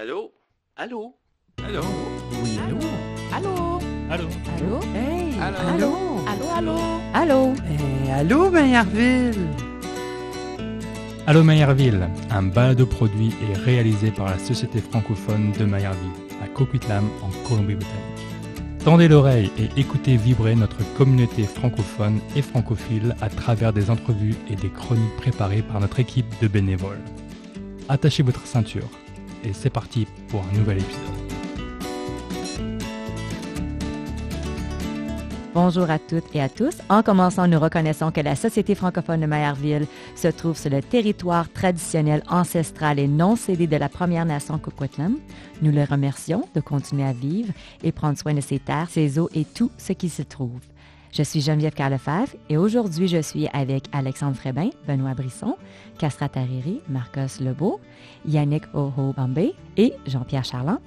Allô? Allô? Allô? Oui, allô? Allô? Allô? Allô? Hey! Allô? Allô? Allô, allô? Allô? Eh, allô, Maillardville? Allô Maillardville, un balado produit et réalisé par la Société francophone de Maillardville, à Coquitlam, en Colombie-Britannique. Tendez l'oreille et écoutez vibrer notre communauté francophone et francophile à travers des entrevues et des chroniques préparées par notre équipe de bénévoles. Attachez votre ceinture et c'est parti pour un nouvel épisode. Bonjour à toutes et à tous. En commençant, nous reconnaissons que la Société francophone de Maillardville se trouve sur le territoire traditionnel, ancestral et non cédé de la Première Nation Coquitlam. Nous les remercions de continuer à vivre et prendre soin de ses terres, ses eaux et tout ce qui se trouve. Je suis Geneviève Carlefebvre et aujourd'hui, je suis avec Alexandre Frébin, Benoît Brisson, Castra Tariri, Marcos Lebeau, Yannick Oho Bambé et Jean-Pierre Charland.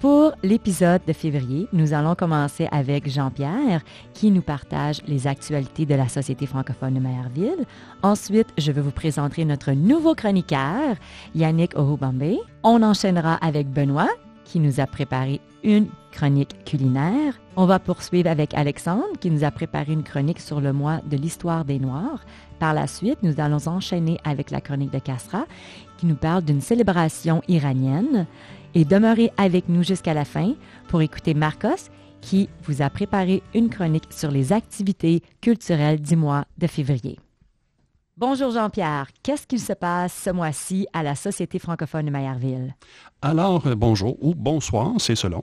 Pour l'épisode de février, nous allons commencer avec Jean-Pierre qui nous partage les actualités de la Société francophone de Maillardville. Ensuite, je vais vous présenter notre nouveau chroniqueur, Yannick Ohubambe. On enchaînera avec Benoît qui nous a préparé une chronique culinaire. On va poursuivre avec Alexandre qui nous a préparé une chronique sur le mois de l'histoire des Noirs. Par la suite, nous allons enchaîner avec la chronique de Castra qui nous parle d'une célébration iranienne et demeurez avec nous jusqu'à la fin pour écouter Marcos qui vous a préparé une chronique sur les activités culturelles du mois de février. Bonjour Jean-Pierre, qu'est-ce qu'il se passe ce mois-ci à la Société francophone de Maillardville? Alors, euh, bonjour ou bonsoir, c'est selon.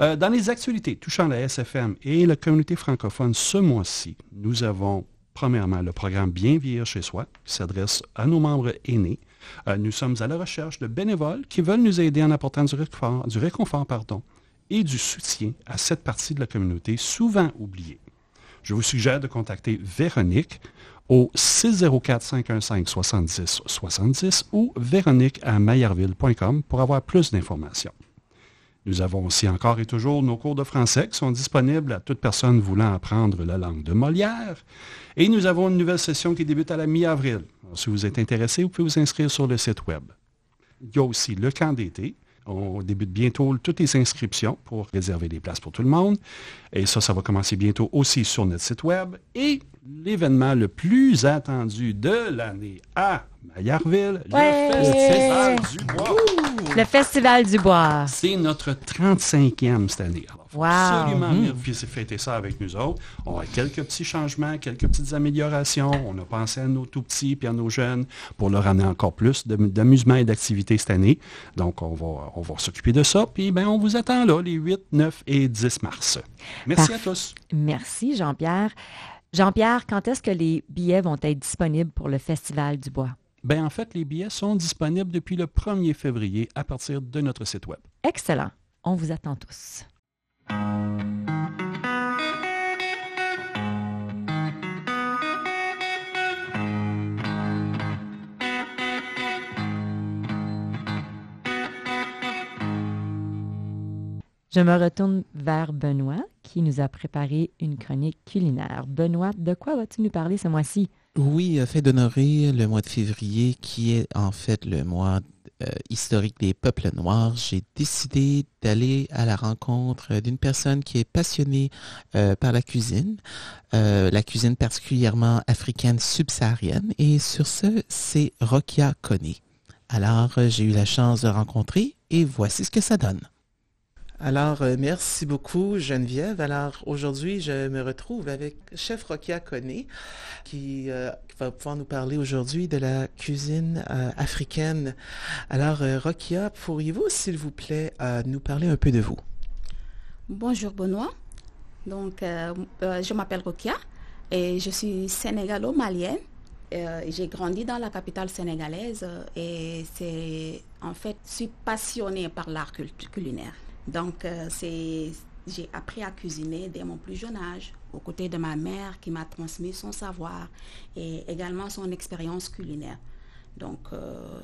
Euh, dans les actualités touchant la SFM et la communauté francophone ce mois-ci, nous avons premièrement le programme Bien vieillir chez soi qui s'adresse à nos membres aînés. Euh, nous sommes à la recherche de bénévoles qui veulent nous aider en apportant du réconfort, du réconfort pardon, et du soutien à cette partie de la communauté souvent oubliée. Je vous suggère de contacter Véronique au 604-515-7070 ou véronique à maillardville.com pour avoir plus d'informations. Nous avons aussi encore et toujours nos cours de français qui sont disponibles à toute personne voulant apprendre la langue de Molière. Et nous avons une nouvelle session qui débute à la mi-avril. Si vous êtes intéressé, vous pouvez vous inscrire sur le site web. Il y a aussi le camp d'été. On débute bientôt toutes les inscriptions pour réserver les places pour tout le monde. Et ça, ça va commencer bientôt aussi sur notre site web. Et l'événement le plus attendu de l'année à Maillardville, Ouais! le Festival du Bois. Le Festival du Bois. C'est notre 35e cette année. Alors, Wow. absolument Mhm. venir fêter ça avec nous autres. On a quelques petits changements, quelques petites améliorations. On a pensé à nos tout petits puis à nos jeunes pour leur amener encore plus d'amusement et d'activité cette année. Donc, on va, on va s'occuper de ça. Puis, ben, on vous attend là, les 8, 9 et 10 mars. Merci à tous. Merci Jean-Pierre. Jean-Pierre, quand est-ce que les billets vont être disponibles pour le Festival du Bois? Ben, en fait, les billets sont disponibles depuis le 1er février à partir de notre site web. Excellent. On vous attend tous. Je me retourne vers Benoît qui nous a préparé une chronique culinaire. Benoît, de quoi vas-tu nous parler ce mois-ci? Oui, euh, fait d'honorer le mois de février, qui est en fait le mois euh, historique des peuples noirs, j'ai décidé d'aller à la rencontre d'une personne qui est passionnée euh, par la cuisine, la cuisine particulièrement africaine subsaharienne, et sur ce, c'est Rokia Kone. Alors, j'ai eu la chance de rencontrer, et voici ce que ça donne. Alors, euh, merci beaucoup Geneviève. Alors, aujourd'hui, je me retrouve avec Chef Rokia Kone, qui euh, va pouvoir nous parler aujourd'hui de la cuisine euh, africaine. Alors, Rokia, pourriez-vous, s'il vous plaît, nous parler un peu de vous? Bonjour Benoît. Donc, je m'appelle Rokia et je suis sénégalo-malienne. J'ai grandi dans la capitale sénégalaise et c'est en fait, je suis passionnée par l'art cul- culinaire. Donc, euh, j'ai appris à cuisiner dès mon plus jeune âge, aux côtés de ma mère qui m'a transmis son savoir et également son expérience culinaire. Donc, euh,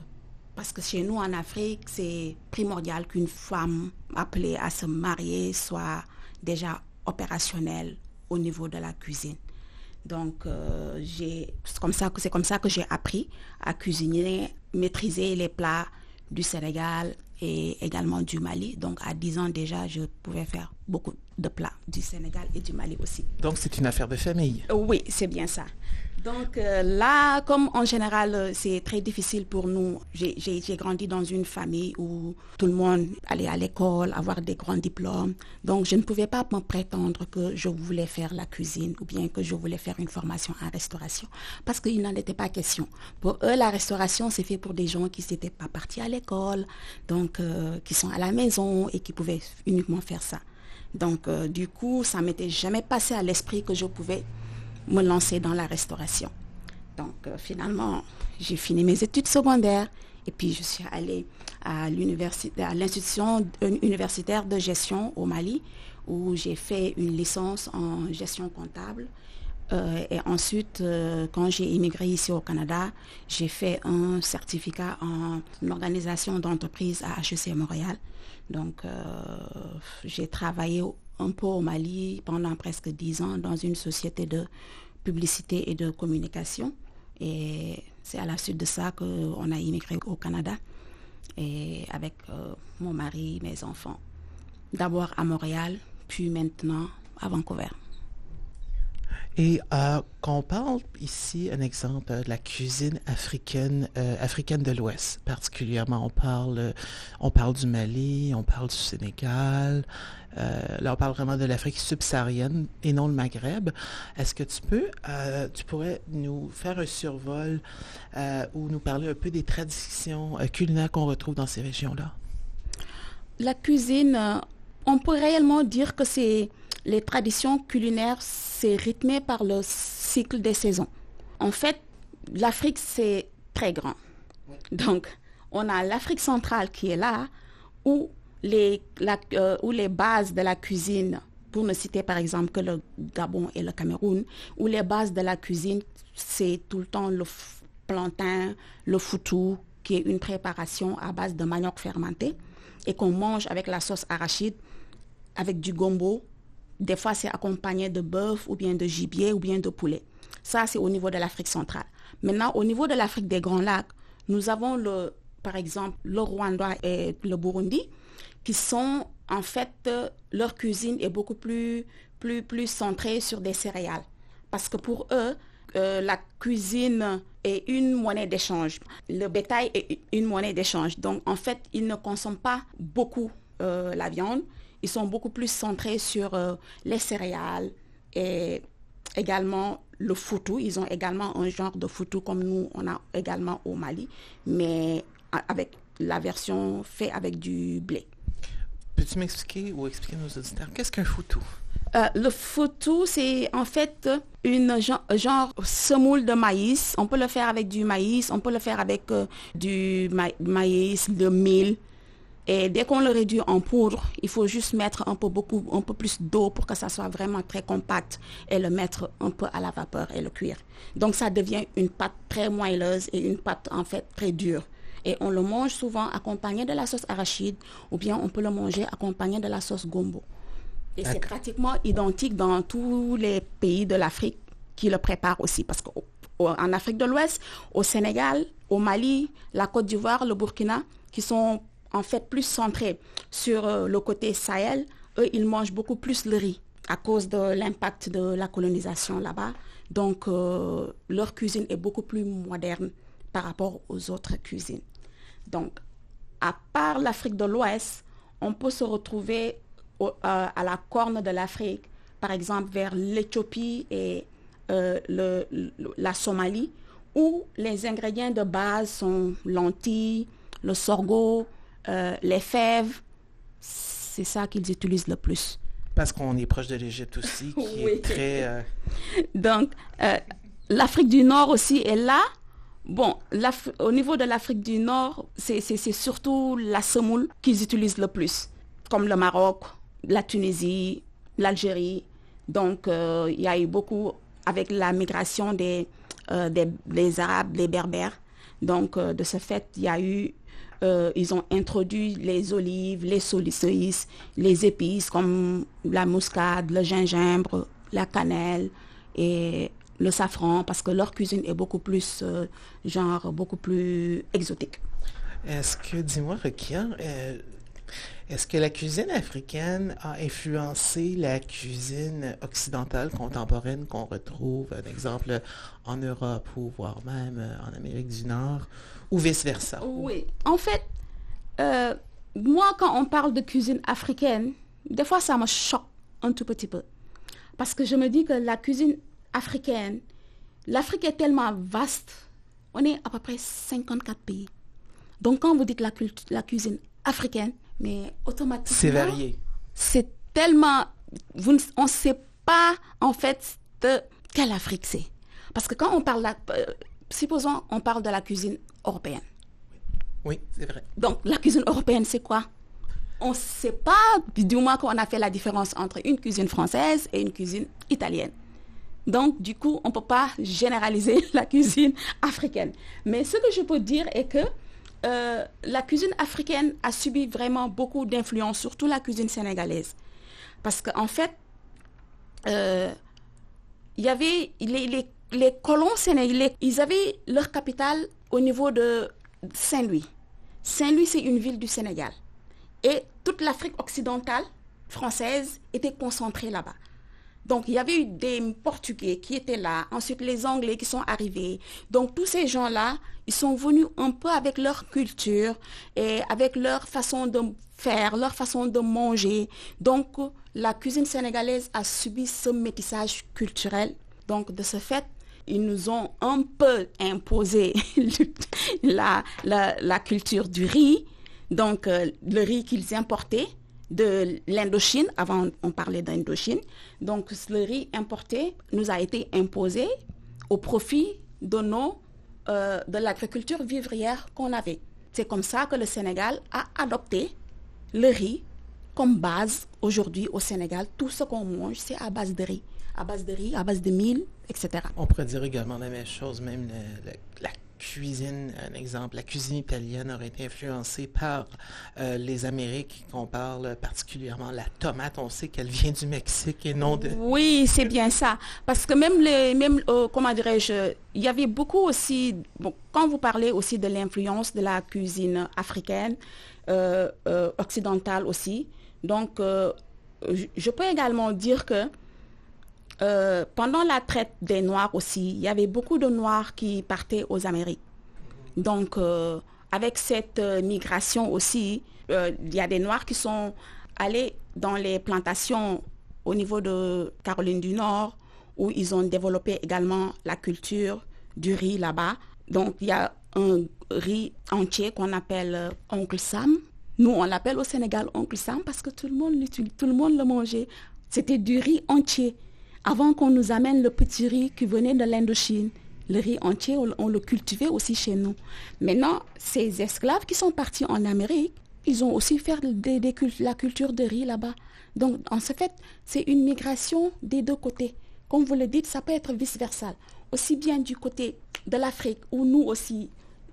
parce que chez nous en Afrique, c'est primordial qu'une femme appelée à se marier soit déjà opérationnelle au niveau de la cuisine. Donc, euh, c'est comme ça que j'ai appris à cuisiner, maîtriser les plats du Sénégal et également du Mali. Donc à 10 ans déjà, je pouvais faire beaucoup de plats du Sénégal et du Mali aussi. Donc c'est une affaire de famille. Oui, c'est bien ça. Donc euh, là, comme en général, euh, c'est très difficile pour nous. J'ai grandi dans une famille où tout le monde allait à l'école, avoir des grands diplômes. Donc je ne pouvais pas me prétendre que je voulais faire la cuisine ou bien que je voulais faire une formation en restauration parce qu'il n'en était pas question. Pour eux, la restauration, c'est fait pour des gens qui n'étaient pas partis à l'école, donc euh, qui sont à la maison et qui pouvaient uniquement faire ça. Donc du coup, ça m'était jamais passé à l'esprit que je pouvais me lancer dans la restauration. Donc euh, finalement, j'ai fini mes études secondaires et puis je suis allée à l'institution universitaire de gestion au Mali où j'ai fait une licence en gestion comptable. Euh, et ensuite, euh, quand j'ai immigré ici au Canada, j'ai fait un certificat en organisation d'entreprise à HEC Montréal. Donc, j'ai travaillé un peu au Mali pendant presque dix ans dans une société de publicité et de communication. Et c'est à la suite de ça qu'on a immigré au Canada et avec euh, mon mari, mes enfants. D'abord à Montréal, puis maintenant à Vancouver. Et euh, quand on parle ici, un exemple de la cuisine africaine, euh, africaine de l'Ouest, particulièrement, on parle, on parle du Mali, on parle du Sénégal, euh, là on parle vraiment de l'Afrique subsaharienne et non le Maghreb. Est-ce que tu peux, tu pourrais nous faire un survol ou nous parler un peu des traditions culinaires qu'on retrouve dans ces régions-là? La cuisine, on peut réellement dire que c'est les traditions culinaires, c'est rythmé par le cycle des saisons. En fait, l'Afrique, c'est très grand. Donc, on a l'Afrique centrale qui est là, où les, euh, où les bases de la cuisine, pour ne citer par exemple que le Gabon et le Cameroun, où les bases de la cuisine, c'est tout le temps le plantain, le foutou, qui est une préparation à base de manioc fermenté et qu'on mange avec la sauce arachide, avec du gombo, des fois, c'est accompagné de bœuf ou bien de gibier ou bien de poulet. Ça, c'est au niveau de l'Afrique centrale. Maintenant, au niveau de l'Afrique des Grands Lacs, nous avons le, par exemple le Rwanda et le Burundi, qui sont en fait, leur cuisine est beaucoup plus, plus, plus centrée sur des céréales. Parce que pour eux, euh, la cuisine est une monnaie d'échange. Le bétail est une monnaie d'échange. Donc, en fait, ils ne consomment pas beaucoup euh, la viande ils sont beaucoup plus centrés sur euh, les céréales et également le foutou. Ils ont également un genre de foutou comme nous, on a également au Mali, mais avec la version faite avec du blé. Peux-tu m'expliquer ou expliquer nos auditeurs, qu'est-ce qu'un foutou? Euh, le foutou, c'est en fait une genre, semoule de maïs. On peut le faire avec du maïs, on peut le faire avec euh, du maïs, de mil, et dès qu'on le réduit en poudre, il faut juste mettre un peu, beaucoup, un peu plus d'eau pour que ça soit vraiment très compact et le mettre un peu à la vapeur et le cuire. Donc ça devient une pâte très moelleuse et une pâte en fait très dure. Et on le mange souvent accompagné de la sauce arachide ou bien on peut le manger accompagné de la sauce gombo. Et c'est pratiquement identique dans tous les pays de l'Afrique qui le préparent aussi. Parce qu'en Afrique de l'Ouest, au Sénégal, au Mali, la Côte d'Ivoire, le Burkina, qui sont en fait plus centrés sur euh, le côté Sahel, eux, ils mangent beaucoup plus le riz à cause de l'impact de la colonisation là-bas. Donc, euh, leur cuisine est beaucoup plus moderne par rapport aux autres cuisines. Donc, à part l'Afrique de l'Ouest, on peut se retrouver euh, à la corne de l'Afrique, par exemple vers l'Éthiopie et le, la Somalie, où les ingrédients de base sont lentilles, le sorgho, euh, les fèves, c'est ça qu'ils utilisent le plus. Parce qu'on est proche de l'Égypte aussi, qui est très... Euh, Donc, euh, l'Afrique du Nord aussi est là. Bon, au niveau de l'Afrique du Nord, c'est surtout la semoule qu'ils utilisent le plus, comme le Maroc, la Tunisie, l'Algérie. Donc, il y a eu beaucoup avec la migration des, des, Arabes, des Berbères. Donc, de ce fait, il y a eu euh, ils ont introduit les olives, les solissoïs, les épices comme la muscade, le gingembre, la cannelle le safran parce que leur cuisine est beaucoup plus, euh, genre, beaucoup plus exotique. Est-ce que, dis-moi, Rekia, est-ce que la cuisine africaine a influencé la cuisine occidentale contemporaine qu'on retrouve, un exemple, en Europe ou voire même en Amérique du Nord, ou vice-versa? Oui, en fait, euh, moi, quand on parle de cuisine africaine, des fois, ça me choque un tout petit peu. Parce que je me dis que la cuisine africaine, l'Afrique est tellement vaste. On est à peu près 54 pays. Donc, quand vous dites la, la cuisine africaine, mais automatiquement. C'est varié. C'est tellement. Vous, on ne sait pas, en fait, de quelle Afrique c'est. Parce que quand on parle. Euh, supposons, on parle de la cuisine européenne. Oui, c'est vrai. Donc, la cuisine européenne, c'est quoi? On ne sait pas, du moins qu'on a fait la différence entre une cuisine française et une cuisine italienne. Donc, du coup, on ne peut pas généraliser la cuisine africaine. Mais ce que je peux dire est que euh, la cuisine africaine a subi vraiment beaucoup d'influence, surtout la cuisine sénégalaise. Parce qu'en fait, euh, il y avait les, les, colons sénégalais, ils avaient leur capitale au niveau de Saint-Louis. Saint-Louis, c'est une ville du Sénégal. Et toute l'Afrique occidentale française était concentrée là-bas. Donc, il y avait eu des Portugais qui étaient là, ensuite les Anglais qui sont arrivés. Donc, tous ces gens-là, ils sont venus un peu avec leur culture et avec leur façon de faire, leur façon de manger. Donc, la cuisine sénégalaise a subi ce métissage culturel. Donc, de ce fait, ils nous ont un peu imposé la, culture du riz, donc euh, le riz qu'ils importaient de l'Indochine, avant on parlait d'Indochine. Donc le riz importé nous a été imposé au profit de, euh, de l'agriculture vivrière qu'on avait. C'est comme ça que le Sénégal a adopté le riz comme base aujourd'hui au Sénégal. Tout ce qu'on mange, c'est à base de riz. À base de riz, à base de mil, etc. On pourrait dire également la même chose, même la cuisine, un exemple, la cuisine italienne aurait été influencée par euh, les Amériques, qu'on parle particulièrement la tomate. On sait qu'elle vient du Mexique et non de... Oui, c'est bien ça. Parce que même, les, même euh, comment dirais-je, il y avait beaucoup aussi, quand vous parlez aussi de l'influence de la cuisine africaine, euh, occidentale aussi, donc je peux également dire que euh, pendant la traite des Noirs aussi, il y avait beaucoup de Noirs qui partaient aux Amériques. Donc, euh, avec cette euh, migration aussi, il y a des Noirs qui sont allés dans les plantations au niveau de Caroline du Nord, où ils ont développé également la culture du riz là-bas. Donc, il y a un riz entier qu'on appelle Oncle Sam. Nous, on l'appelle au Sénégal Oncle Sam parce que tout le monde, tout le, monde le mangeait. C'était du riz entier. Avant qu'on nous amène le petit riz qui venait de l'Indochine, le riz entier, on, le cultivait aussi chez nous. Maintenant, ces esclaves qui sont partis en Amérique, ils ont aussi fait la culture de riz là-bas. Donc, en ce fait, c'est une migration des deux côtés. Comme vous le dites, ça peut être vice-versa. Aussi bien du côté de l'Afrique, où nous aussi,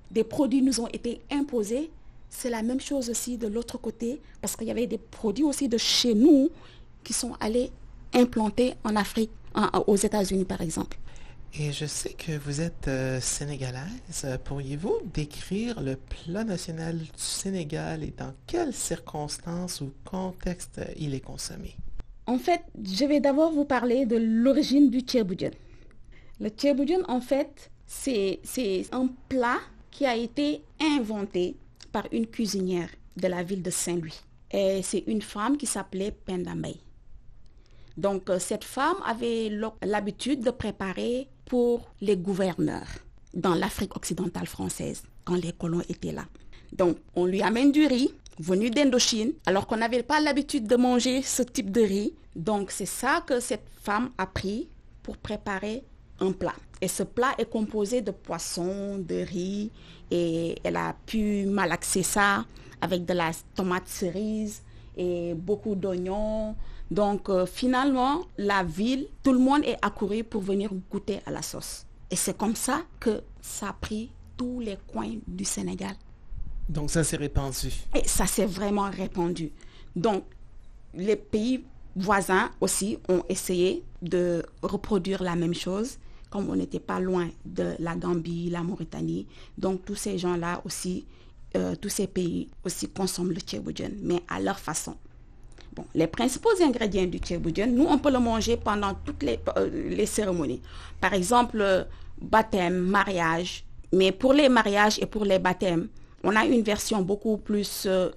des produits nous ont été imposés, c'est la même chose aussi de l'autre côté, parce qu'il y avait des produits aussi de chez nous qui sont allés implantés en Afrique, aux États-Unis par exemple. Et je sais que vous êtes euh, sénégalaise. Pourriez-vous décrire le plat national du Sénégal et dans quelles circonstances ou contexte il est consommé? En fait, je vais d'abord vous parler de l'origine du tchèboudjen. Le tchèboudjen, en fait, c'est un plat qui a été inventé par une cuisinière de la ville de Saint-Louis. Et c'est une femme qui s'appelait Pendamay. Donc euh, cette femme avait l'habitude de préparer pour les gouverneurs dans l'Afrique occidentale française quand les colons étaient là. Donc on lui amène du riz venu d'Indochine alors qu'on n'avait pas l'habitude de manger ce type de riz. Donc c'est ça que cette femme a pris pour préparer un plat. Et ce plat est composé de poissons, de riz et elle a pu malaxer ça avec de la tomate cerise et beaucoup d'oignons, donc euh, finalement, la ville, tout le monde est accouru pour venir goûter à la sauce. Et c'est comme ça que ça a pris tous les coins du Sénégal. Donc ça s'est répandu. Et ça s'est vraiment répandu. Donc les pays voisins aussi ont essayé de reproduire la même chose, comme on n'était pas loin de la Gambie, la Mauritanie. Donc tous ces gens-là aussi euh, tous ces pays aussi consomment le tchéboudian, mais à leur façon. Les principaux ingrédients du tchéboudian, nous, on peut le manger pendant toutes les, euh, cérémonies. Par exemple, euh, baptême, mariage. Mais pour les mariages et pour les baptêmes, on a une version beaucoup plus... euh,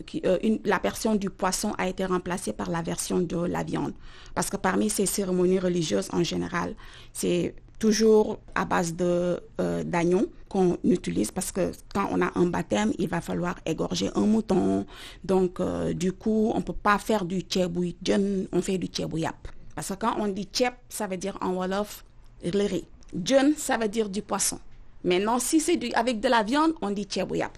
une- la version du poisson a été remplacée par la version de la viande. Parce que parmi ces cérémonies religieuses en général, c'est toujours à base de euh, d'agneau qu'on utilise parce que quand on a un baptême, il va falloir égorger un mouton. Donc, euh, du coup, on peut pas faire du jeune, on fait du tchébouillap. Parce que quand on dit tchèp, ça veut dire en Wolof le riz. Ça veut dire du poisson. Maintenant, si c'est avec de la viande, on dit tchébouillap.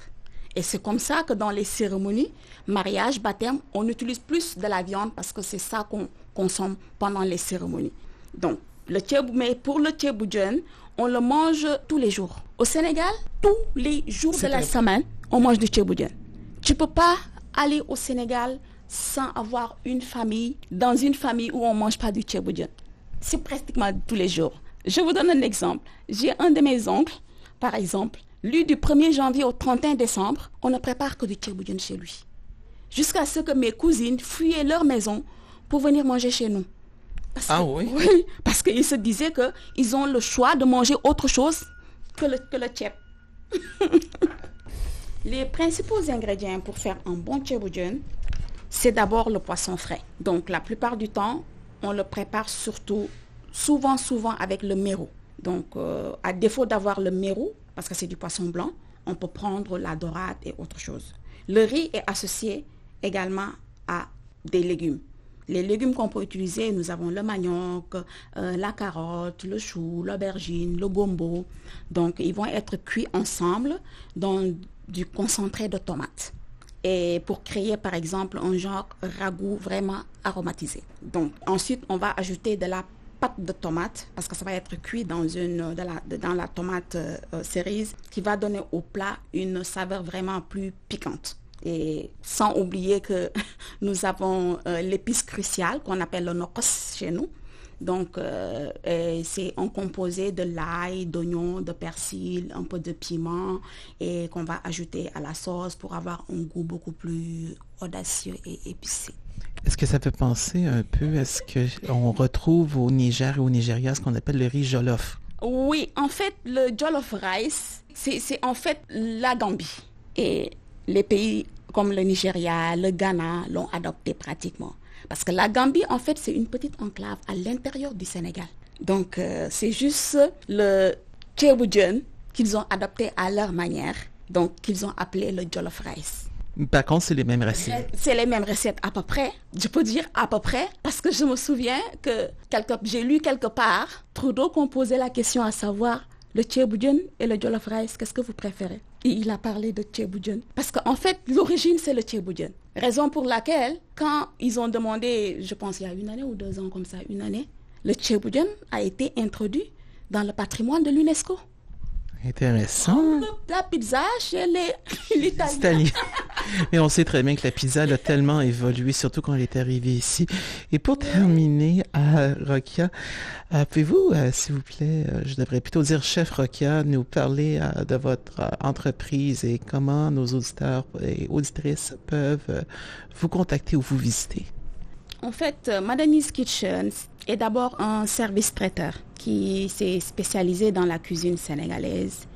Et c'est comme ça que dans les cérémonies, mariage, baptême, on utilise plus de la viande parce que c'est ça qu'on consomme pendant les cérémonies. Donc, le mais pour le tchéboudian, on le mange tous les jours. Au Sénégal, tous les jours de la semaine, on mange du tchéboudian. Tu peux pas aller au Sénégal sans avoir une famille, dans une famille où on mange pas du tchéboudian. C'est pratiquement tous les jours. Je vous donne un exemple. J'ai un de mes oncles, par exemple, lui, du 1er janvier au 31 décembre, on ne prépare que du tchéboudian chez lui. Jusqu'à ce que mes cousines fuyaient leur maison pour venir manger chez nous. Parce Ah que- oui? Oui, parce qu'ils se disaient qu'ils ont le choix de manger autre chose que le, que le tchèp. Les principaux ingrédients pour faire un bon tchéboudian, c'est d'abord le poisson frais. Donc la plupart du temps, on le prépare surtout, souvent, souvent avec le mérou. Donc euh, à défaut d'avoir le mérou, parce que c'est du poisson blanc, on peut prendre la dorade et autre chose. Le riz est associé également à des légumes. Les légumes qu'on peut utiliser, nous avons le manioc, euh, la carotte, le chou, l'aubergine, le gombo. Donc, ils vont être cuits ensemble dans du concentré de tomates. Et pour créer, par exemple, un genre ragoût vraiment aromatisé. Donc, ensuite, on va ajouter de la pâte de tomate parce que ça va être cuit dans, de la, tomate euh, euh, cerise qui va donner au plat une saveur vraiment plus piquante. Et sans oublier que nous avons euh, l'épice cruciale qu'on appelle le nokos chez nous. Donc, euh, et c'est un composé de l'ail, d'oignon, de persil, un peu de piment et qu'on va ajouter à la sauce pour avoir un goût beaucoup plus audacieux et épicé. Est-ce que ça peut penser un peu à ce qu'on retrouve au Niger et au Nigeria, ce qu'on appelle le riz jollof? Oui, en fait, le jollof rice, c'est c'est en fait la Gambie. Et les pays comme le Nigeria, le Ghana l'ont adopté pratiquement. Parce que la Gambie, en fait, c'est une petite enclave à l'intérieur du Sénégal. Donc, euh, c'est juste le tchéboudian qu'ils ont adopté à leur manière. Donc, qu'ils ont appelé le jollof rice. Par contre, c'est les mêmes racines. C'est les mêmes recettes à peu près. Je peux dire à peu près parce que je me souviens que j'ai lu quelque part Trudeau qu'on posait la question à savoir le tchéboudian et le jollof rice, qu'est-ce que vous préférez? Et il a parlé de tchéboudian. Parce qu'en fait, l'origine, c'est le tchéboudian. Raison pour laquelle, quand ils ont demandé, je pense il y a une année ou deux ans comme ça, une année, le tchéboudian a été introduit dans le patrimoine de l'UNESCO. Intéressant. La pizza chez les l'Italien. Italien. Mais on sait très bien que la pizza elle a tellement évolué, surtout quand elle est arrivée ici. Et pour terminer, euh, Rokia, euh, pouvez-vous, euh, s'il vous plaît, euh, je devrais plutôt dire chef Rokia, nous parler de votre entreprise et comment nos auditeurs et auditrices peuvent vous contacter ou vous visiter? En fait, Madani's Kitchen est d'abord un service traiteur qui s'est spécialisé dans la cuisine sénégalaise.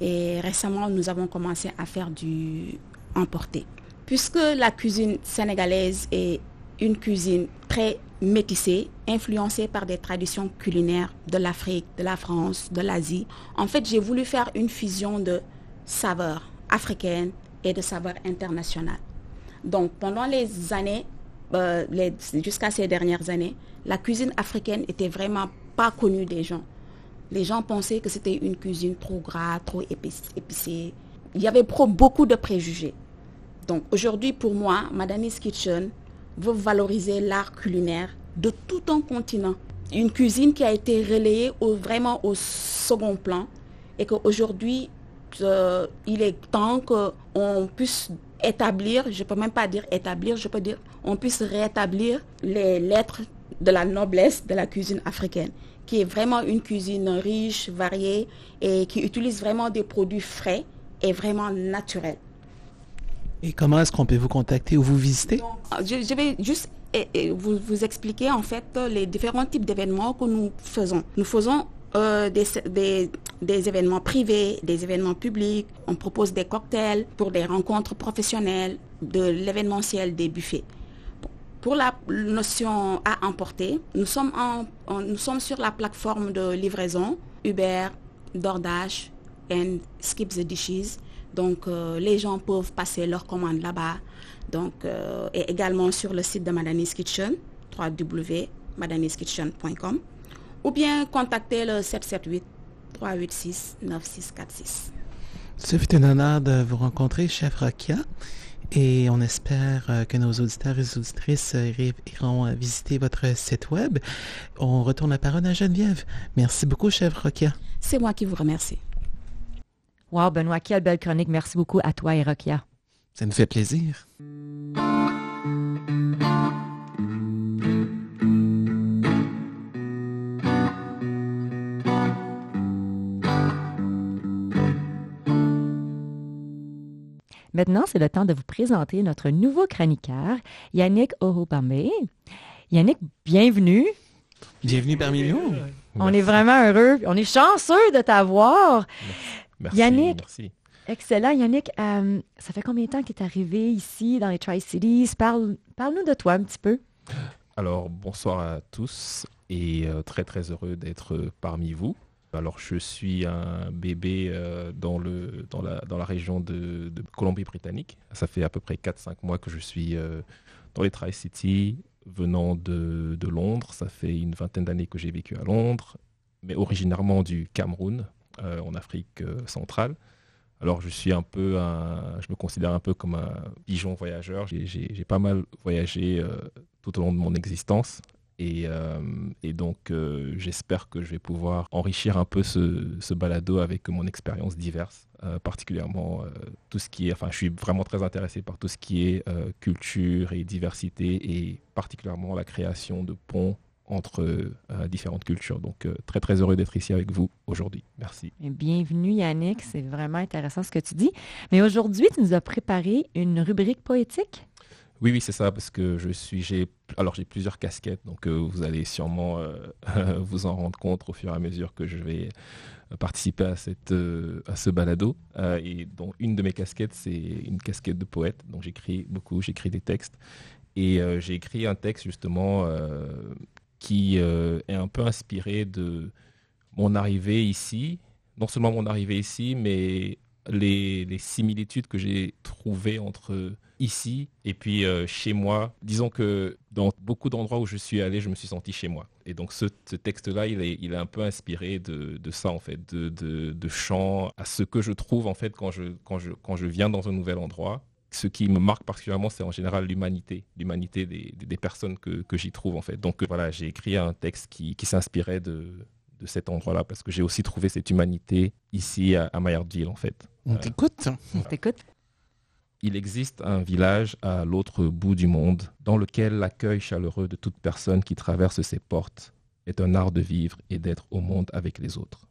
Et récemment, nous avons commencé à faire du emporté. Puisque la cuisine sénégalaise est une cuisine très métissée, influencée par des traditions culinaires de l'Afrique, de la France, de l'Asie. En fait, j'ai voulu faire une fusion de saveurs africaines et de saveurs internationales. Donc, pendant les années, euh, jusqu'à ces dernières années, la cuisine africaine était vraiment pas connue des gens. Les gens pensaient que c'était une cuisine trop gras, trop épic- épicée. Il y avait beaucoup de préjugés. Donc aujourd'hui, pour moi, Madani's Kitchen veut valoriser l'art culinaire de tout un continent. Une cuisine qui a été relayée au- vraiment au second plan et qu'aujourd'hui, euh, il est temps qu'on puisse établir, je ne peux même pas dire établir, je peux dire on puisse rétablir les lettres de la noblesse de la cuisine africaine, qui est vraiment une cuisine riche, variée et qui utilise vraiment des produits frais et vraiment naturels. Et comment est-ce qu'on peut vous contacter ou vous visiter? je, vais juste vous, vous expliquer en fait les différents types d'événements que nous faisons. Nous faisons euh, des, des, événements privés, des événements publics. On propose des cocktails pour des rencontres professionnelles, de l'événementiel, des buffets. Pour la notion à emporter, nous sommes, en, nous sommes sur la plateforme de livraison Uber, DoorDash et Skip the Dishes. Donc, euh, les gens peuvent passer leurs commandes là-bas. Donc, euh, et également sur le site de Madanis Kitchen, www.madaniskitchen.com ou bien contacter le 778 386 9646. Ce fut un honneur de vous rencontrer, chef Rokia. Et on espère euh, que nos auditeurs et auditrices euh, iront visiter votre site web. On retourne la parole à Geneviève. Merci beaucoup, chef Rokia. C'est moi qui vous remercie. Wow, Benoît, quelle belle chronique. Merci beaucoup à toi et Rokia. Ça nous fait plaisir. Maintenant, c'est le temps de vous présenter notre nouveau chroniqueur, Yannick Ohobamé. Yannick, bienvenue. Bienvenue parmi nous. On est vraiment heureux. On est chanceux de t'avoir. Merci. Yannick, merci. excellent. Yannick, euh, ça fait combien de temps que tu es arrivé ici dans les Tri-Cities? Parle, parle-nous de toi un petit peu. Alors, bonsoir à tous et euh, très très heureux d'être parmi vous. Alors, je suis un bébé euh, dans, la, région de, Colombie-Britannique. Ça fait à peu près 4-5 mois que je suis euh, dans les Tri-Cities, venant de, Londres. Ça fait une vingtaine d'années que j'ai vécu à Londres, mais originairement du Cameroun, euh, en Afrique centrale. Alors, je suis un peu un, je me considère un peu comme un pigeon voyageur. J'ai pas mal voyagé tout au long de mon existence. Euh, et, donc, euh, j'espère que je vais pouvoir enrichir un peu ce, balado avec mon expérience diverse, euh, particulièrement tout ce qui est, enfin, je suis vraiment très intéressé par tout ce qui est culture et diversité et particulièrement la création de ponts entre différentes cultures. Donc, très, très heureux d'être ici avec vous aujourd'hui. Merci. Bienvenue Yannick, c'est vraiment intéressant ce que tu dis. Mais aujourd'hui, tu nous as préparé une rubrique poétique. Oui, oui, c'est ça, parce que je suis, j'ai, alors j'ai plusieurs casquettes, donc euh, vous allez sûrement euh, vous en rendre compte au fur et à mesure que je vais euh, participer à cette, à ce balado. et donc une de mes casquettes, c'est une casquette de poète. Donc j'écris beaucoup, j'écris des textes, et j'ai écrit un texte justement qui est un peu inspiré de mon arrivée ici. Non seulement mon arrivée ici, mais les, les similitudes que j'ai trouvées entre ici et puis euh, chez moi. Disons que dans beaucoup d'endroits où je suis allé, je me suis senti chez moi. Et donc ce, texte-là, il est, il est un peu inspiré de, ça en fait, de, de, chant à ce que je trouve en fait quand je, quand je, quand je viens dans un nouvel endroit. Ce qui me marque particulièrement, c'est en général l'humanité, l'humanité des, des, personnes que, que j'y trouve en fait. Donc voilà, j'ai écrit un texte qui, qui s'inspirait de, de cet endroit-là parce que j'ai aussi trouvé cette humanité ici à, à Mayardville en fait. On t'écoute. On t'écoute. Il existe un village à l'autre bout du monde dans lequel l'accueil chaleureux de toute personne qui traverse ses portes est un art de vivre et d'être au monde avec les autres.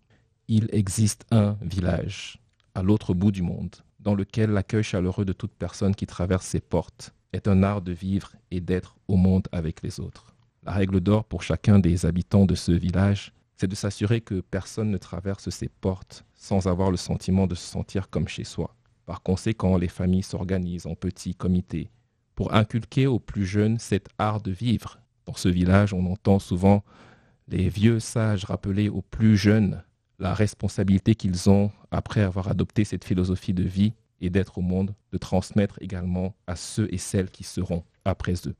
Il existe un village à l'autre bout du monde dans lequel l'accueil chaleureux de toute personne qui traverse ses portes est un art de vivre et d'être au monde avec les autres. La règle d'or pour chacun des habitants de ce village, c'est de s'assurer que personne ne traverse ses portes sans avoir le sentiment de se sentir comme chez soi. Par conséquent, les familles s'organisent en petits comités pour inculquer aux plus jeunes cet art de vivre. Dans ce village, on entend souvent les vieux sages rappeler aux plus jeunes la responsabilité qu'ils ont après avoir adopté cette philosophie de vie et d'être au monde, de transmettre également à ceux et celles qui seront après eux.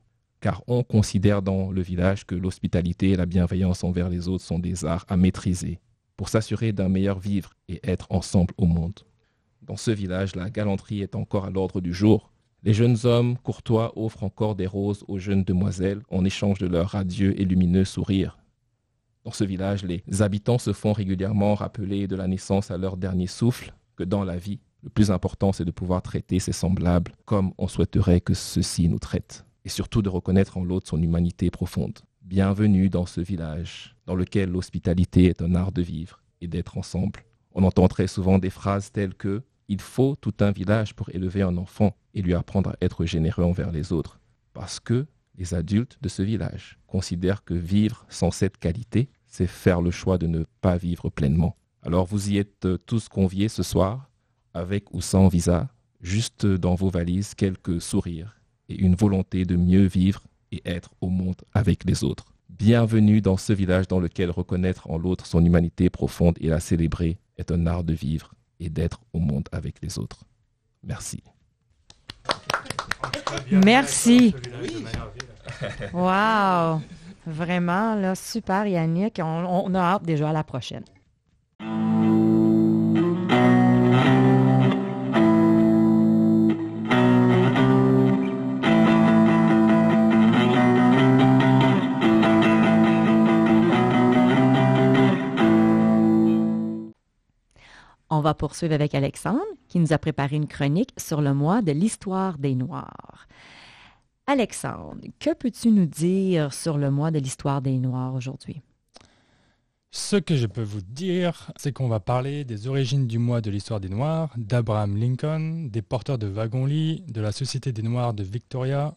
Car on considère dans le village que l'hospitalité et la bienveillance envers les autres sont des arts à maîtriser pour s'assurer d'un meilleur vivre et être ensemble au monde. Dans ce village, la galanterie est encore à l'ordre du jour. Les jeunes hommes courtois offrent encore des roses aux jeunes demoiselles en échange de leurs radieux et lumineux sourires. Dans ce village, les habitants se font régulièrement rappeler de la naissance à leur dernier souffle que dans la vie, le plus important c'est de pouvoir traiter ses semblables comme on souhaiterait que ceux-ci nous traitent, et surtout de reconnaître en l'autre son humanité profonde. Bienvenue dans ce village, dans lequel l'hospitalité est un art de vivre et d'être ensemble. On entend très souvent des phrases telles que il faut tout un village pour élever un enfant, et lui apprendre à être généreux envers les autres. Parce que les adultes de ce village considèrent que vivre sans cette qualité, c'est faire le choix de ne pas vivre pleinement. Alors vous y êtes tous conviés ce soir, avec ou sans visa, juste dans vos valises quelques sourires et une volonté de mieux vivre et être au monde avec les autres. Bienvenue dans ce village dans lequel reconnaître en l'autre son humanité profonde et la célébrer est un art de vivre et d'être au monde avec les autres. Merci. Merci. Wow. Vraiment, là, super Yannick. On, on a hâte déjà à la prochaine. On va poursuivre avec Alexandre, qui nous a préparé une chronique sur le mois de l'histoire des Noirs. Alexandre, que peux-tu nous dire sur le mois de l'histoire des Noirs aujourd'hui? Ce que je peux vous dire, c'est qu'on va parler des origines du mois de l'histoire des Noirs, d'Abraham Lincoln, des porteurs de wagons-lits, de la Société des Noirs de Victoria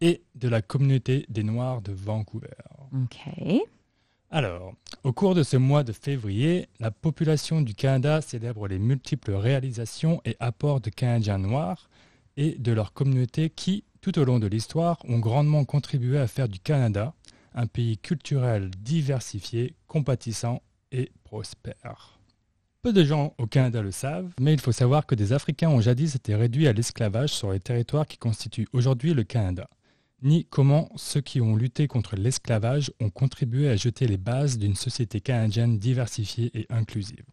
et de la communauté des Noirs de Vancouver. OK. Alors, au cours de ce mois de février, la population du Canada célèbre les multiples réalisations et apports de Canadiens noirs et de leur communauté qui, tout au long de l'histoire, ont grandement contribué à faire du Canada un pays culturel diversifié, compatissant et prospère. Peu de gens au Canada le savent, mais il faut savoir que des Africains ont jadis été réduits à l'esclavage sur les territoires qui constituent aujourd'hui le Canada ni comment ceux qui ont lutté contre l'esclavage ont contribué à jeter les bases d'une société canadienne diversifiée et inclusive.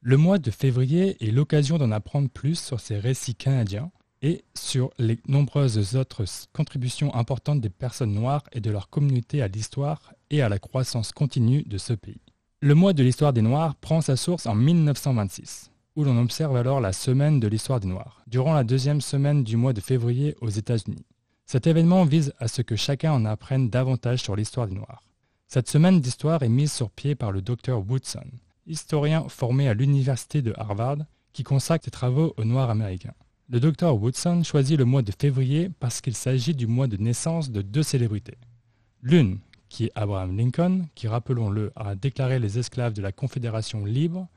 Le mois de février est l'occasion d'en apprendre plus sur ces récits canadiens et sur les nombreuses autres contributions importantes des personnes noires et de leur communauté à l'histoire et à la croissance continue de ce pays. Le mois de l'histoire des Noirs prend sa source en 1926, où l'on observe alors la semaine de l'histoire des Noirs, durant la deuxième semaine du mois de février aux États-Unis. Cet événement vise à ce que chacun en apprenne davantage sur l'histoire des Noirs. Cette semaine d'histoire est mise sur pied par le docteur Woodson, historien formé à l'université de Harvard, qui consacre ses travaux aux Noirs américains. Le docteur Woodson choisit le mois de février parce qu'il s'agit du mois de naissance de deux célébrités. L'une, qui est Abraham Lincoln, qui, rappelons-le, a déclaré les esclaves de la Confédération libre,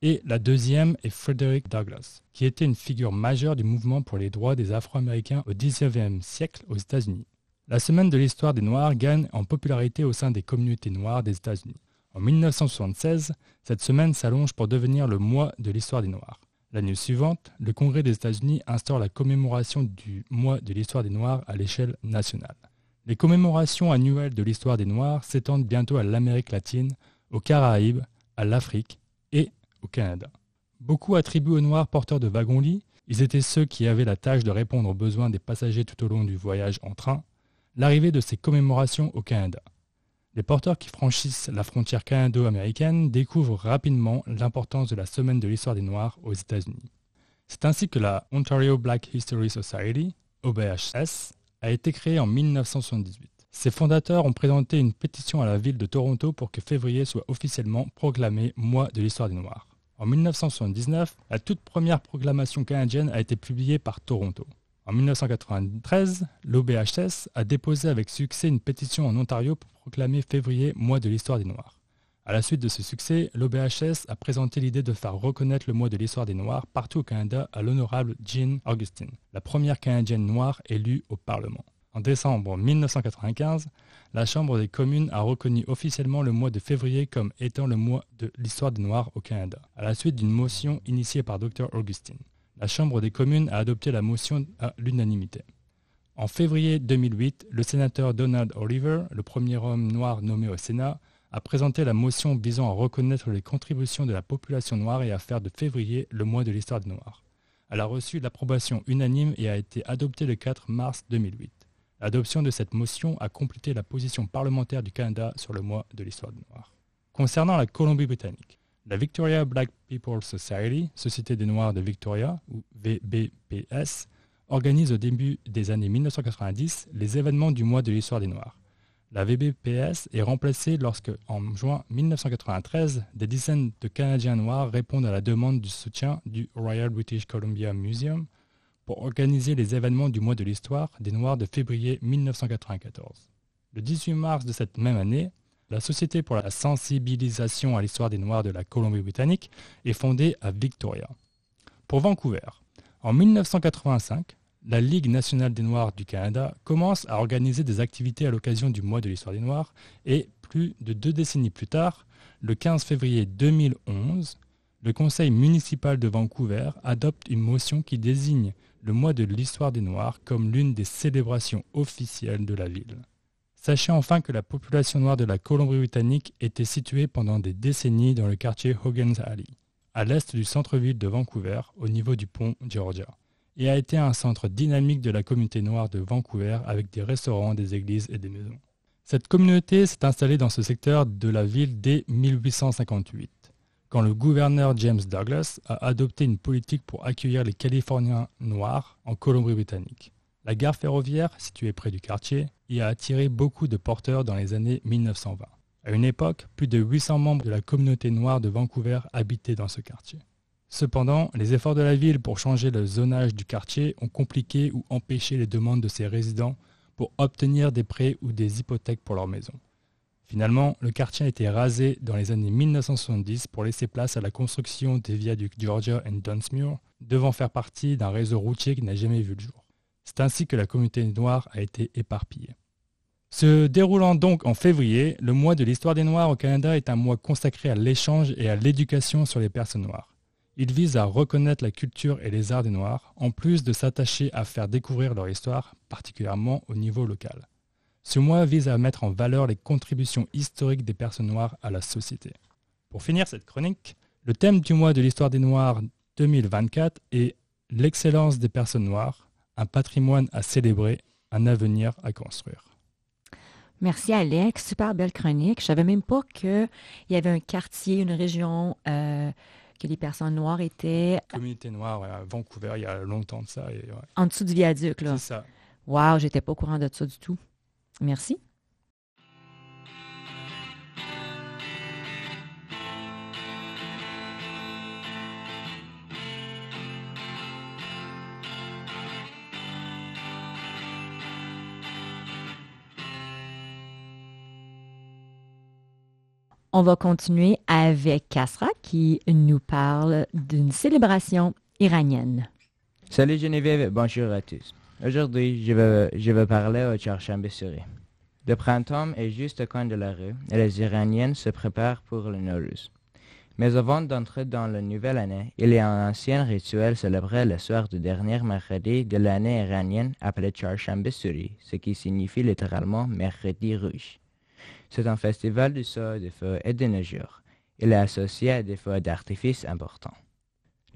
et la deuxième est Frederick Douglass, qui était une figure majeure du mouvement pour les droits des Afro-Américains au XIXe siècle aux États-Unis. La semaine de l'histoire des Noirs gagne en popularité au sein des communautés noires des États-Unis. En 1976, cette semaine s'allonge pour devenir le mois de l'histoire des Noirs. L'année suivante, le Congrès des États-Unis instaure la commémoration du mois de l'histoire des Noirs à l'échelle nationale. Les commémorations annuelles de l'histoire des Noirs s'étendent bientôt à l'Amérique latine, aux Caraïbes, à l'Afrique au Canada. Beaucoup attribuent aux Noirs porteurs de wagons-lits, ils étaient ceux qui avaient la tâche de répondre aux besoins des passagers tout au long du voyage en train, l'arrivée de ces commémorations au Canada. Les porteurs qui franchissent la frontière canado-américaine découvrent rapidement l'importance de la Semaine de l'histoire des Noirs aux États-Unis. C'est ainsi que la Ontario Black History Society, OBHS, a été créée en 1978. Ses fondateurs ont présenté une pétition à la ville de Toronto pour que février soit officiellement proclamé mois de l'histoire des Noirs. En 1979, la toute première proclamation canadienne a été publiée par Toronto. En 1993, l'OBHS a déposé avec succès une pétition en Ontario pour proclamer février mois de l'histoire des Noirs. À la suite de ce succès, l'OBHS a présenté l'idée de faire reconnaître le mois de l'histoire des Noirs partout au Canada à l'honorable Jean Augustine, la première Canadienne noire élue au Parlement. En décembre 1995, la Chambre des communes a reconnu officiellement le mois de février comme étant le mois de l'histoire des Noirs au Canada, à la suite d'une motion initiée par Dr. Augustine. La Chambre des communes a adopté la motion à l'unanimité. En février 2008, le sénateur Donald Oliver, le premier homme noir nommé au Sénat, a présenté la motion visant à reconnaître les contributions de la population noire et à faire de février le mois de l'histoire des Noirs. Elle a reçu l'approbation unanime et a été adoptée le 4 mars 2008. L'adoption de cette motion a complété la position parlementaire du Canada sur le mois de l'histoire des Noirs. Concernant la Colombie-Britannique, la Victoria Black People Society, Société des Noirs de Victoria, ou VBPS, organise au début des années 1990 les événements du mois de l'histoire des Noirs. La VBPS est remplacée lorsque, en juin 1993, des dizaines de Canadiens noirs répondent à la demande du soutien du Royal British Columbia Museum pour organiser les événements du mois de l'histoire des Noirs de février 1994. Le 18 mars de cette même année, la Société pour la sensibilisation à l'histoire des Noirs de la Colombie-Britannique est fondée à Victoria. Pour Vancouver, en 1985, la Ligue nationale des Noirs du Canada commence à organiser des activités à l'occasion du mois de l'histoire des Noirs et plus de deux décennies plus tard, le 15 février 2011, le Conseil municipal de Vancouver adopte une motion qui désigne le mois de l'histoire des Noirs comme l'une des célébrations officielles de la ville. Sachez enfin que la population noire de la Colombie-Britannique était située pendant des décennies dans le quartier Hogan's Alley, à l'est du centre-ville de Vancouver, au niveau du pont Georgia, et a été un centre dynamique de la communauté noire de Vancouver avec des restaurants, des églises et des maisons. Cette communauté s'est installée dans ce secteur de la ville dès 1858 quand le gouverneur James Douglas a adopté une politique pour accueillir les Californiens noirs en Colombie-Britannique. La gare ferroviaire, située près du quartier, y a attiré beaucoup de porteurs dans les années 1920. À une époque, plus de 800 membres de la communauté noire de Vancouver habitaient dans ce quartier. Cependant, les efforts de la ville pour changer le zonage du quartier ont compliqué ou empêché les demandes de ses résidents pour obtenir des prêts ou des hypothèques pour leur maison. Finalement, le quartier a été rasé dans les années 1970 pour laisser place à la construction des viaducs Georgia et Dunsmuir, devant faire partie d'un réseau routier qui n'a jamais vu le jour. C'est ainsi que la communauté noire a été éparpillée. Se déroulant donc en février, le mois de l'histoire des Noirs au Canada est un mois consacré à l'échange et à l'éducation sur les personnes noires. Il vise à reconnaître la culture et les arts des Noirs, en plus de s'attacher à faire découvrir leur histoire, particulièrement au niveau local. Ce mois vise à mettre en valeur les contributions historiques des personnes noires à la société. Pour finir cette chronique, le thème du mois de l'histoire des Noirs 2024 est l'excellence des personnes noires, un patrimoine à célébrer, un avenir à construire. Merci Alex, super belle chronique. Je savais même pas qu'il y avait un quartier, une région euh, que les personnes noires étaient. Communauté noire à Vancouver, il y a longtemps de ça. En dessous du viaduc, là. C'est ça. Wow, j'étais pas au courant de ça du tout. Merci. On va continuer avec Kasra qui nous parle d'une célébration iranienne. Salut Geneviève, bonjour à tous. Aujourd'hui, je vais parler au Charchambé-Souris. Le printemps est juste au coin de la rue et les Iraniennes se préparent pour le Nowruz. Mais avant d'entrer dans la nouvelle année, il y a un ancien rituel célébré le soir du dernier mercredi de l'année iranienne appelé Charchambé-Souris, ce qui signifie littéralement mercredi rouge. C'est un festival du saut de feu et de neigeurs. Il est associé à des feux d'artifice importants.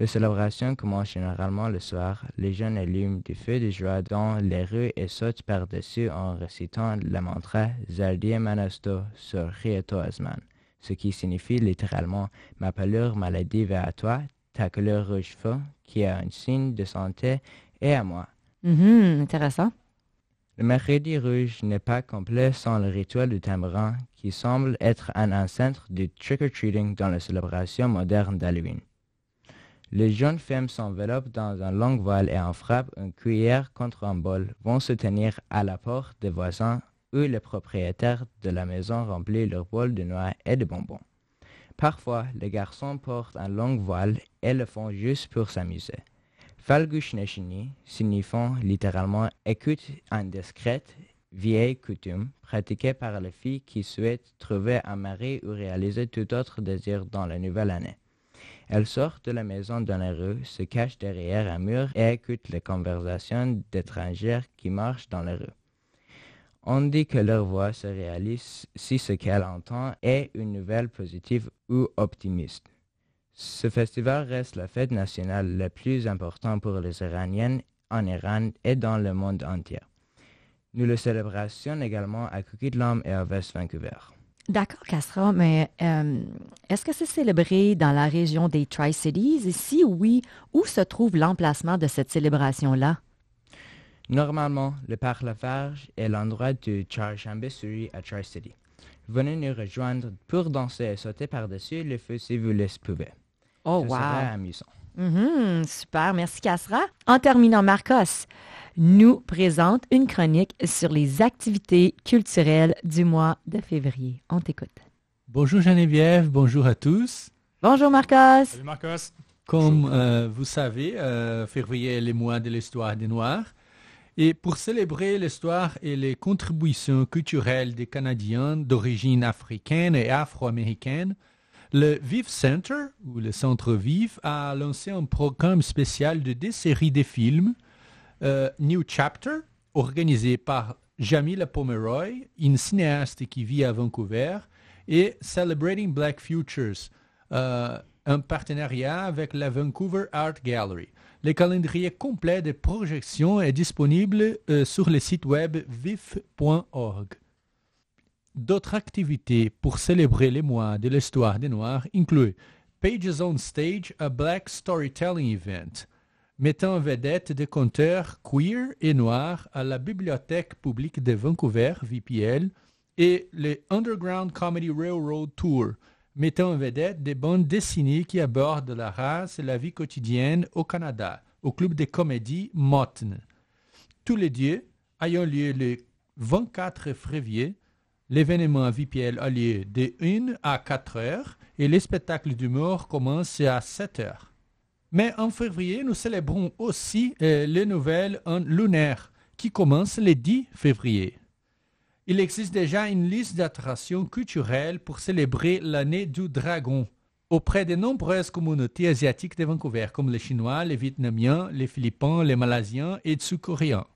Les célébrations commencent généralement le soir. Les jeunes allument du feu de joie dans les rues et sautent par-dessus en récitant la mantra Zardiye Manasto sur Rieto Asman, ce qui signifie littéralement Ma pelure maladie va à toi, ta couleur rouge feu, qui est un signe de santé, et à moi. Mhm, intéressant. Le mercredi rouge n'est pas complet sans le rituel du tambourin, qui semble être un ancêtre du trick-or-treating dans la célébration moderne d'Halloween. Les jeunes femmes s'enveloppent dans un long voile et en frappent une cuillère contre un bol, vont se tenir à la porte des voisins où les propriétaires de la maison remplissent leur bol de noix et de bonbons. Parfois, les garçons portent un long voile et le font juste pour s'amuser. Falgushneshini, signifiant littéralement écoute indiscrète, vieille coutume pratiquée par les filles qui souhaitent trouver un mari ou réaliser tout autre désir dans la nouvelle année. Elles sortent de la maison dans la rue, se cachent derrière un mur et écoutent les conversations d'étrangères qui marchent dans la rue. On dit que leur voix se réalise si ce qu'elle entend est une nouvelle positive ou optimiste. Ce festival reste la fête nationale la plus importante pour les Iraniennes en Iran et dans le monde entier. Nous le célébrons également à Coquitlam et à West Vancouver. D'accord, Castra, mais euh, est-ce que c'est célébré dans la région des Tri-Cities? Et si oui, où se trouve l'emplacement de cette célébration-là? Normalement, le parc Lafarge est l'endroit du Charchambé-Souris à Tri-City. Venez nous rejoindre pour danser et sauter par-dessus le feu si vous le pouvez. Oh, Ce wow! amusant. Mhm, super, merci Cassera. En terminant, Marcos nous présente une chronique sur les activités culturelles du mois de février. On t'écoute. Bonjour Geneviève, bonjour à tous. Bonjour Marcos. Salut Marcos. Comme euh, vous savez, euh, février est le mois de l'histoire des Noirs. Et pour célébrer l'histoire et les contributions culturelles des Canadiens d'origine africaine et afro-américaine, le Vive Center, ou le Centre Vive, a lancé un programme spécial de des séries de films, euh, New Chapter, organisé par Jamila Pomeroy, une cinéaste qui vit à Vancouver, et Celebrating Black Futures, euh, un partenariat avec la Vancouver Art Gallery. Le calendrier complet des projections est disponible euh, sur le site web vif.org. D'autres activités pour célébrer les mois de l'histoire des Noirs incluent Pages on Stage, a Black Storytelling Event, mettant en vedette des conteurs queer et noirs à la Bibliothèque publique de Vancouver, VPL, et le Underground Comedy Railroad Tour, mettant en vedette des bandes dessinées qui abordent la race et la vie quotidienne au Canada, au club de comédie Motten. Tous les dieux ayant lieu le 24 février, l'événement VPL a lieu de 1 à 4 heures et les spectacles d'humour commencent à 7 heures. Mais en février, nous célébrons aussi euh, les nouvelles lunaire qui commence le 10 février. Il existe déjà une liste d'attractions culturelles pour célébrer l'année du dragon auprès de nombreuses communautés asiatiques de Vancouver, comme les Chinois, les Vietnamiens, les Philippins, les Malaisiens et Sud-Coréens.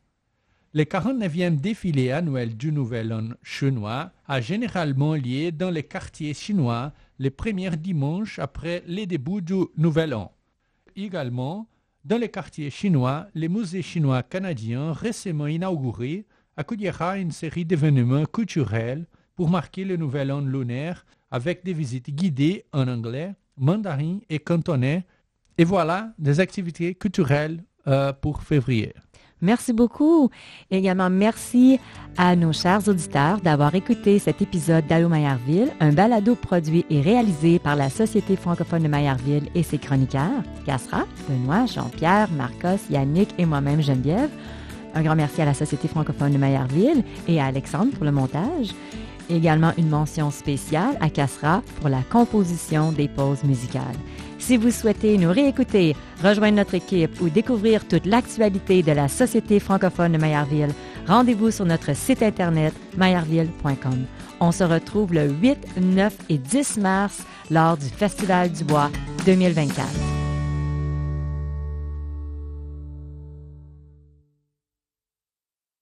Le 49e défilé annuel du Nouvel An chinois a généralement lieu dans les quartiers chinois les premiers dimanches après le début du Nouvel An. Également, dans les quartiers chinois, le musée chinois canadien récemment inauguré accueillera une série d'événements culturels pour marquer le nouvel an lunaire avec des visites guidées en anglais, mandarin et cantonais. Et voilà des activités culturelles euh, pour février. Merci beaucoup. Également, merci à nos chers auditeurs d'avoir écouté cet épisode d'Allo Maillardville, un balado produit et réalisé par la Société francophone de Maillardville et ses chroniqueurs, Cassera, Benoît, Jean-Pierre, Marcos, Yannick et moi-même Geneviève. Un grand merci à la Société francophone de Maillardville et à Alexandre pour le montage. Également une mention spéciale à Cassera pour la composition des pauses musicales. Si vous souhaitez nous réécouter, rejoindre notre équipe ou découvrir toute l'actualité de la Société francophone de Maillardville, rendez-vous sur notre site internet maillardville.com. On se retrouve le 8, 9 et 10 mars lors du Festival du Bois 2024.